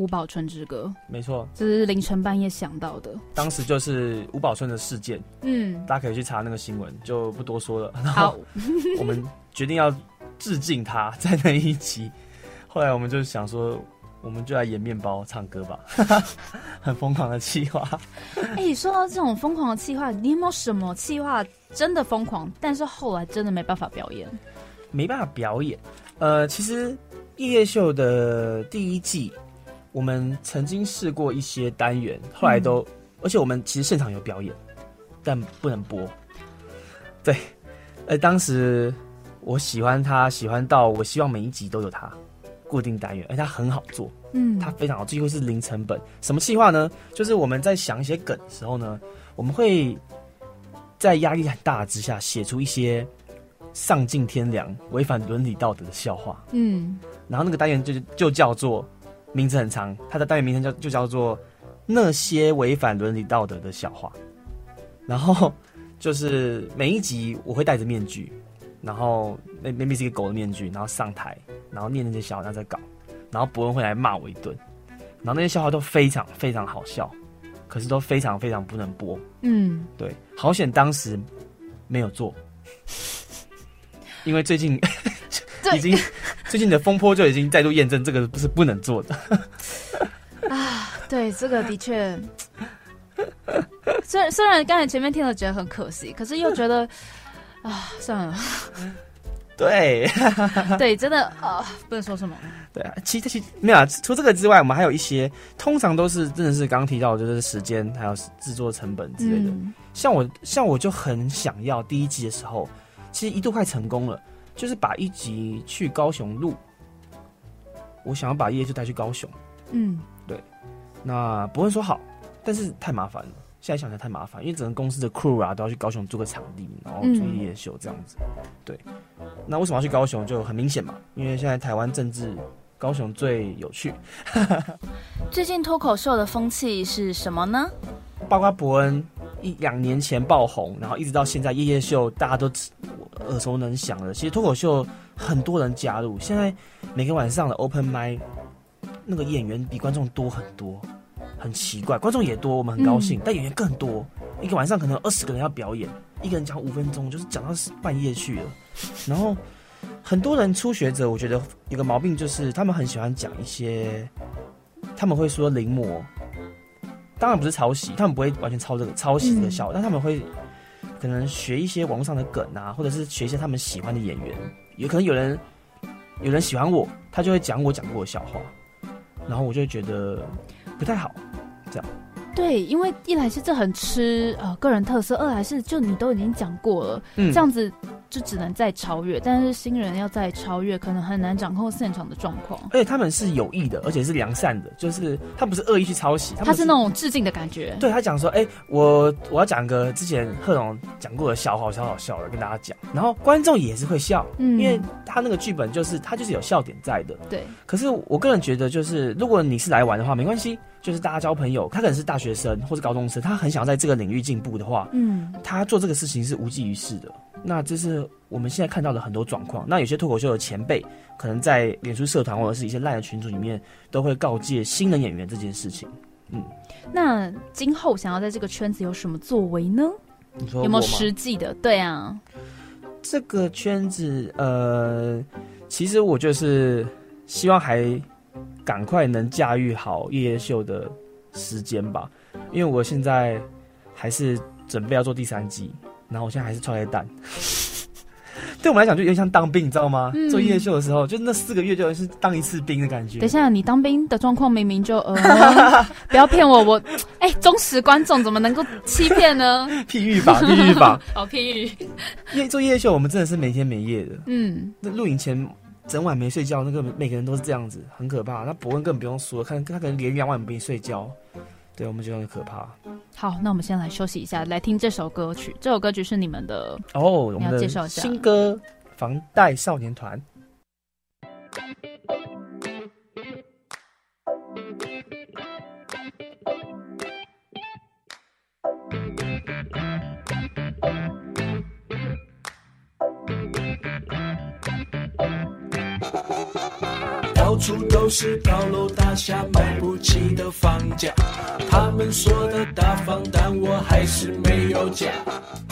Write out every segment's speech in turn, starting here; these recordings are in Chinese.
吴宝春之歌，没错，这是凌晨半夜想到的。当时就是吴宝春的事件，嗯，大家可以去查那个新闻，就不多说了。然后，我们决定要致敬他，在那一集。后来我们就想说，我们就来演面包唱歌吧，很疯狂的气话。哎，说到这种疯狂的气话，你有没有什么气话真的疯狂，但是后来真的没办法表演？没办法表演。呃，其实夜夜秀的第一季，我们曾经试过一些单元，后来都，而且我们其实现场有表演，但不能播。对，呃，当时我喜欢他，喜欢到我希望每一集都有他固定单元，而且他很好做，嗯，他非常好，几乎是零成本。什么计划呢？就是我们在想一些梗的时候呢，我们会在压力很大之下写出一些。丧尽天良、违反伦理道德的笑话。嗯，然后那个单元就就叫做名字很长，它的单元名称叫就叫做那些违反伦理道德的笑话。然后就是每一集我会戴着面具，然后那 maybe 是一个狗的面具，然后上台，然后念那些笑话，然后再搞，然后伯恩会来骂我一顿，然后那些笑话都非常非常好笑，可是都非常非常不能播。嗯，对，好险当时没有做。因为最近 已经最近的风波就已经再度验证这个不是不能做的 啊！对，这个的确，虽然虽然刚才前面听了觉得很可惜，可是又觉得 啊，算了。对 对，真的啊，不能说什么。对啊，其实其实没有啊。除这个之外，我们还有一些，通常都是真的是刚刚提到，就是时间还有制作成本之类的。像我像我就很想要第一季的时候。其实一度快成功了，就是把一集去高雄录，我想要把叶就带去高雄。嗯，对。那伯恩说好，但是太麻烦了。现在想起来太麻烦，因为整个公司的 crew 啊都要去高雄租个场地，然后做夜秀这样子。对。那为什么要去高雄？就很明显嘛，因为现在台湾政治，高雄最有趣。最近脱口秀的风气是什么呢？包括伯恩一两年前爆红，然后一直到现在夜夜秀，大家都耳熟能详的。其实脱口秀很多人加入，现在每个晚上的 open i 那个演员比观众多很多，很奇怪。观众也多，我们很高兴，但演员更多。一个晚上可能二十个人要表演，一个人讲五分钟，就是讲到半夜去了。然后很多人初学者，我觉得有个毛病就是他们很喜欢讲一些，他们会说临摹。当然不是抄袭，他们不会完全抄这个抄袭这个笑，但他们会可能学一些网络上的梗啊，或者是学一些他们喜欢的演员。有可能有人有人喜欢我，他就会讲我讲过的笑话，然后我就会觉得不太好，这样。对，因为一来是这很吃呃个人特色，二来是就你都已经讲过了，这样子。就只能再超越，但是新人要再超越，可能很难掌控现场的状况。而且他们是有意的，而且是良善的，就是他不是恶意去抄袭，他是那种致敬的感觉。对他讲说：“哎，我我要讲个之前贺龙讲过的笑话，超好笑的，跟大家讲。”然后观众也是会笑，因为他那个剧本就是他就是有笑点在的。对。可是我个人觉得，就是如果你是来玩的话，没关系，就是大家交朋友。他可能是大学生或者高中生，他很想要在这个领域进步的话，嗯，他做这个事情是无济于事的。那这是我们现在看到的很多状况。那有些脱口秀的前辈，可能在脸书社团或者是一些烂的群组里面，都会告诫新人演员这件事情。嗯，那今后想要在这个圈子有什么作为呢？有没有实际的？对啊，这个圈子，呃，其实我就是希望还赶快能驾驭好夜夜秀的时间吧，因为我现在还是准备要做第三季。然后我现在还是穿蛋，对我们来讲就有点像当兵，你知道吗？做夜秀的时候，就那四个月就是当一次兵的感觉。等一下，你当兵的状况明明就呃，不要骗我，我 哎，忠实观众怎么能够欺骗呢？譬喻吧，譬喻吧，好譬喻。因为做夜秀，我们真的是没天没夜的。嗯，那录影前整晚没睡觉，那个每个人都是这样子，很可怕。那伯恩更不用说，看他可能连两晚没睡觉。对，我们觉得很可怕。好，那我们先来休息一下，来听这首歌曲。这首歌曲是你们的哦，我们的新歌《房贷少年团》。处都是高楼大厦，买不起的房价。他们说的大方，但我还是没有家。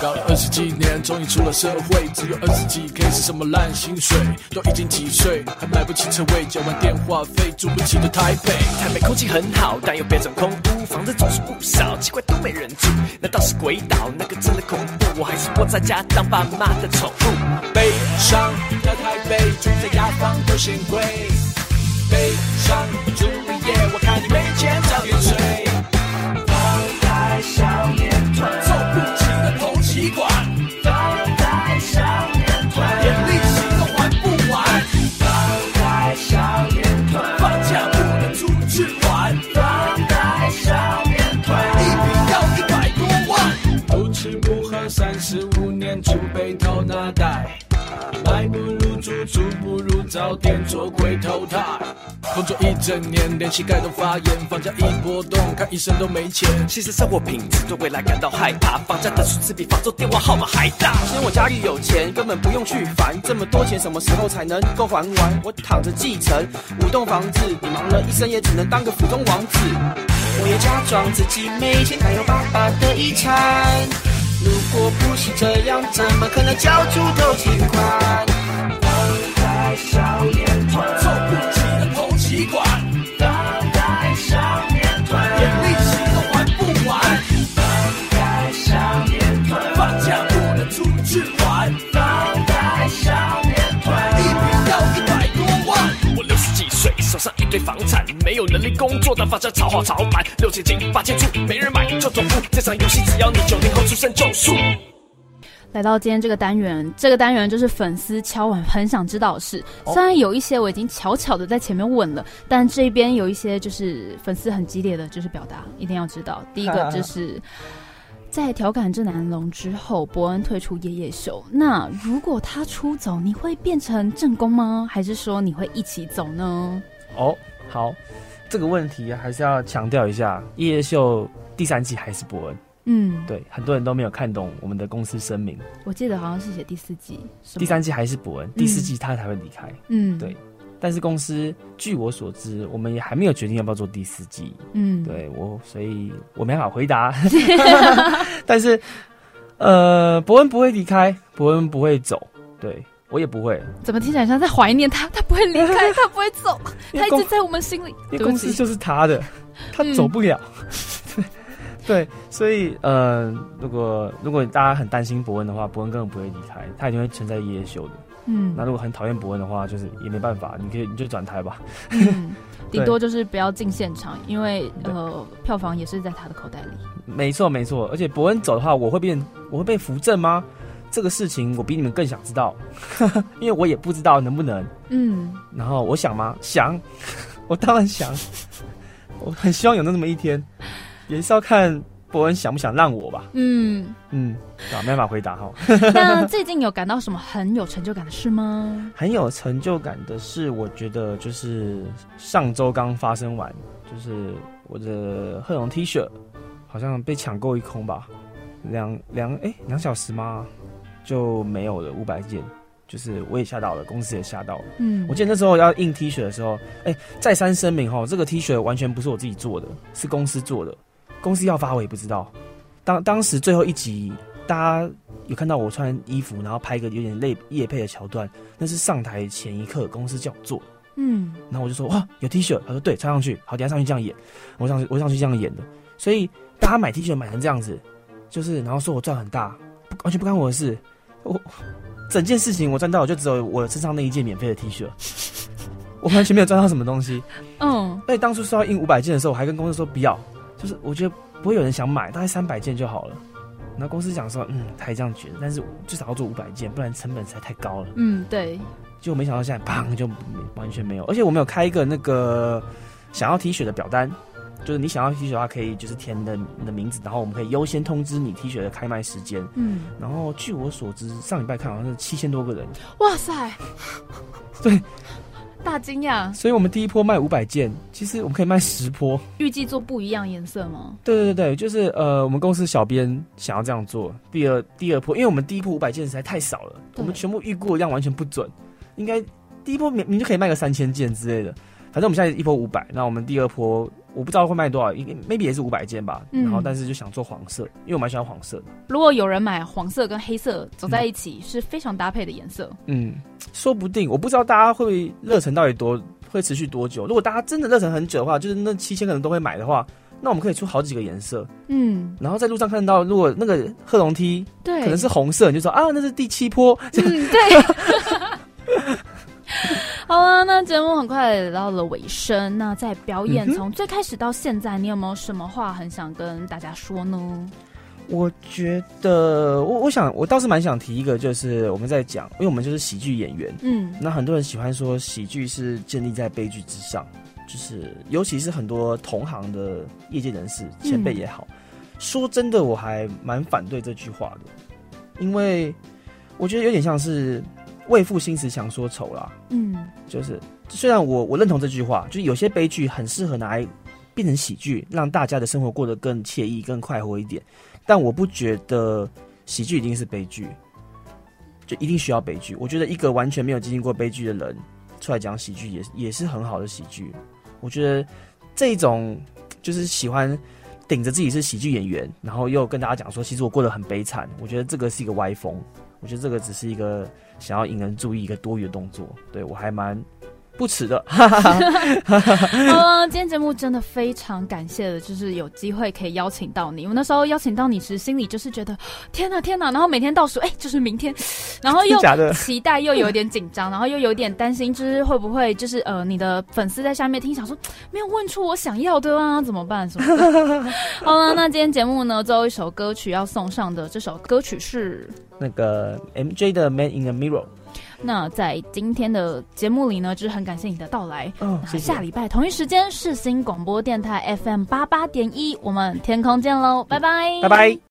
搞了二十几年，终于出了社会，只有二十几 K 是什么烂薪水？都已经几岁，还买不起车位，交完电话费，住不起的台北。台北空气很好，但又变成空屋，房子总是不少，奇怪都没人住。难道是鬼岛？那个真的恐怖，我还是窝在家当爸妈的宠物。悲伤的台北，住在雅房都嫌贵。悲伤住一夜，我看你没钱早点睡。房贷少年团，凑不齐的头期款。房贷少年团，连利息都还不完。房贷少年团，放假不能出去玩。房贷少年团，一瓶要一百多万。不吃不喝三十五年，储备投那袋。买不如住，住不如早点做鬼投胎。工作一整年，连膝盖都发炎，房价一波动，看医生都没钱。其实生活品质对未来感到害怕，房价的数字比房租电话号码还大。嫌我家里有钱，根本不用去烦，这么多钱什么时候才能够还完？我躺着继承五栋房子，你忙了一生也只能当个普通王子。我也假装自己没钱，还有爸爸的遗产。如果不是这样，怎么可能交出头期款？六千斤八千出，没人买就走步。这场游戏只要你九零后出生就输。来到今天这个单元，这个单元就是粉丝敲碗很想知道的事。虽然有一些我已经悄悄的在前面问了，但这边有一些就是粉丝很激烈的就是表达，一定要知道。第一个就 是在调侃郑南龙之后，伯恩退出夜夜秀。那如果他出走，你会变成正宫吗？还是说你会一起走呢？哦，好，这个问题还是要强调一下，夜夜秀第三季还是伯恩。嗯，对，很多人都没有看懂我们的公司声明。我记得好像是写第四季，第三季还是伯恩，第四季他才会离开。嗯，对。但是公司据我所知，我们也还没有决定要不要做第四季。嗯，对我，所以我没法回答。但是，呃，伯恩不会离开，伯恩不会走，对我也不会。怎么听起来像在怀念他？他不会离开，他不会走，他一直在我们心里。因为公司就是他的，他走不了。对，所以呃，如果如果大家很担心伯恩的话，伯恩根本不会离开，他一定会存在夜夜秀的。嗯，那如果很讨厌伯恩的话，就是也没办法，你可以你就转台吧。嗯，顶多就是不要进现场，因为呃，票房也是在他的口袋里。没错没错，而且伯恩走的话，我会变我会被扶正吗？这个事情我比你们更想知道，因为我也不知道能不能。嗯，然后我想吗？想，我当然想，我很希望有那么一天。也是要看伯恩想不想让我吧。嗯嗯，啊，没办法回答哈。那最近有感到什么很有成就感的事吗？很有成就感的事，我觉得就是上周刚发生完，就是我的贺龙 T 恤好像被抢购一空吧，两两哎两小时吗？就没有了五百件，就是我也吓到了，公司也吓到了。嗯，我记得那时候要印 T 恤的时候，哎，再三声明哈，这个 T 恤完全不是我自己做的，是公司做的。公司要发我也不知道，当当时最后一集，大家有看到我穿衣服，然后拍一个有点累夜配的桥段，那是上台前一刻公司叫我做，嗯，然后我就说哇有 T 恤，他说对穿上去，好等下上去这样演，我上去我上去这样演的，所以大家买 T 恤买成这样子，就是然后说我赚很大，完全不关我的事，我整件事情我赚到就只有我身上那一件免费的 T 恤，我完全没有赚到什么东西，嗯，而且当初说要印五百件的时候，我还跟公司说不要。就是我觉得不会有人想买，大概三百件就好了。然后公司讲说，嗯，他也这样觉得，但是至少要做五百件，不然成本实在太高了。嗯，对。就没想到现在砰就完全没有，而且我们有开一个那个想要 T 恤的表单，就是你想要 T 恤的话，可以就是填的你的名字，然后我们可以优先通知你 T 恤的开卖时间。嗯。然后据我所知，上礼拜看好像是七千多个人。哇塞！对。大惊讶，所以我们第一波卖五百件，其实我们可以卖十波。预计做不一样颜色吗？对对对对，就是呃，我们公司小编想要这样做。第二第二波，因为我们第一波五百件实在太少了，我们全部预估量完全不准。应该第一波明明就可以卖个三千件之类的，反正我们现在一波五百，那我们第二波我不知道会卖多少，应该 maybe 也是五百件吧。嗯然后但是就想做黄色，因为我蛮喜欢黄色的。如果有人买黄色跟黑色走在一起，是非常搭配的颜色。嗯，说不定我不知道大家会热忱到底多会持续多久。如果大家真的热忱很久的话，就是那七千个人都会买的话，那我们可以出好几个颜色。嗯，然后在路上看到，如果那个贺龙梯对，可能是红色，你就说啊，那是第七波。嗯，对。好啊，那节目很快来到了尾声。那在表演从最开始到现在，你有没有什么话很想跟大家说呢？我觉得，我我想，我倒是蛮想提一个，就是我们在讲，因为我们就是喜剧演员，嗯那很多人喜欢说喜剧是建立在悲剧之上，就是尤其是很多同行的业界人士、前辈也好，说真的，我还蛮反对这句话的，因为我觉得有点像是为赋新词强说愁啦。嗯就是虽然我我认同这句话，就是有些悲剧很适合拿来变成喜剧，让大家的生活过得更惬意、更快活一点。但我不觉得喜剧一定是悲剧，就一定需要悲剧。我觉得一个完全没有经历过悲剧的人出来讲喜剧也也是很好的喜剧。我觉得这种就是喜欢顶着自己是喜剧演员，然后又跟大家讲说，其实我过得很悲惨。我觉得这个是一个歪风。我觉得这个只是一个想要引人注意一个多余的动作，对我还蛮不耻的。好 了，今天节目真的非常感谢的，就是有机会可以邀请到你。我那时候邀请到你时，心里就是觉得天哪天哪，然后每天倒数，哎、就是明天，然后又 期待又有一点紧张，然后又有点担心，就是会不会就是呃你的粉丝在下面听，想说没有问出我想要的啊，怎么办什么的。好了，那今天节目呢，最后一首歌曲要送上的这首歌曲是。那个 MJ 的《Man in a Mirror》。那在今天的节目里呢，就是很感谢你的到来。哦，那谢谢。下礼拜同一时间，世新广播电台 FM 八八点一，我们天空见喽，拜拜，拜拜。